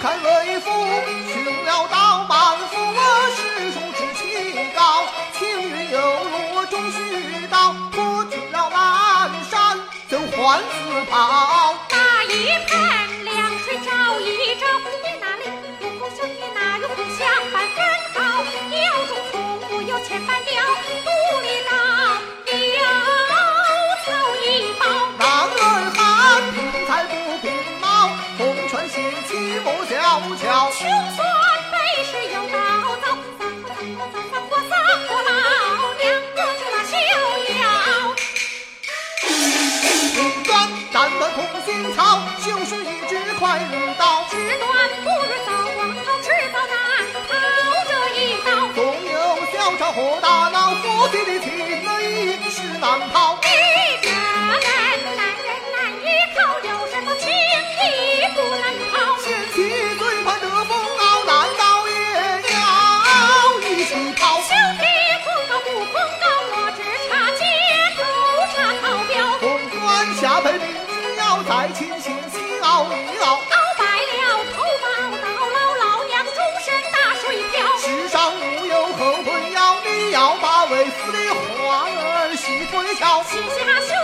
看，为夫寻了道，满腹诗书志气高，青云有路终须到，不去了半山就还自跑。莫小瞧。穷酸背时有道早，撒泼撒泼撒泼老，两个就那逍遥。平端战得同心操，修是一枝快如刀。志短不如早光逃，迟早难逃这一刀。纵有小吵或大闹，要再请先细熬一熬。熬白了头发熬到老，老娘终身打水漂。世上无有后悔药，你要把为夫的话儿细推敲。写下修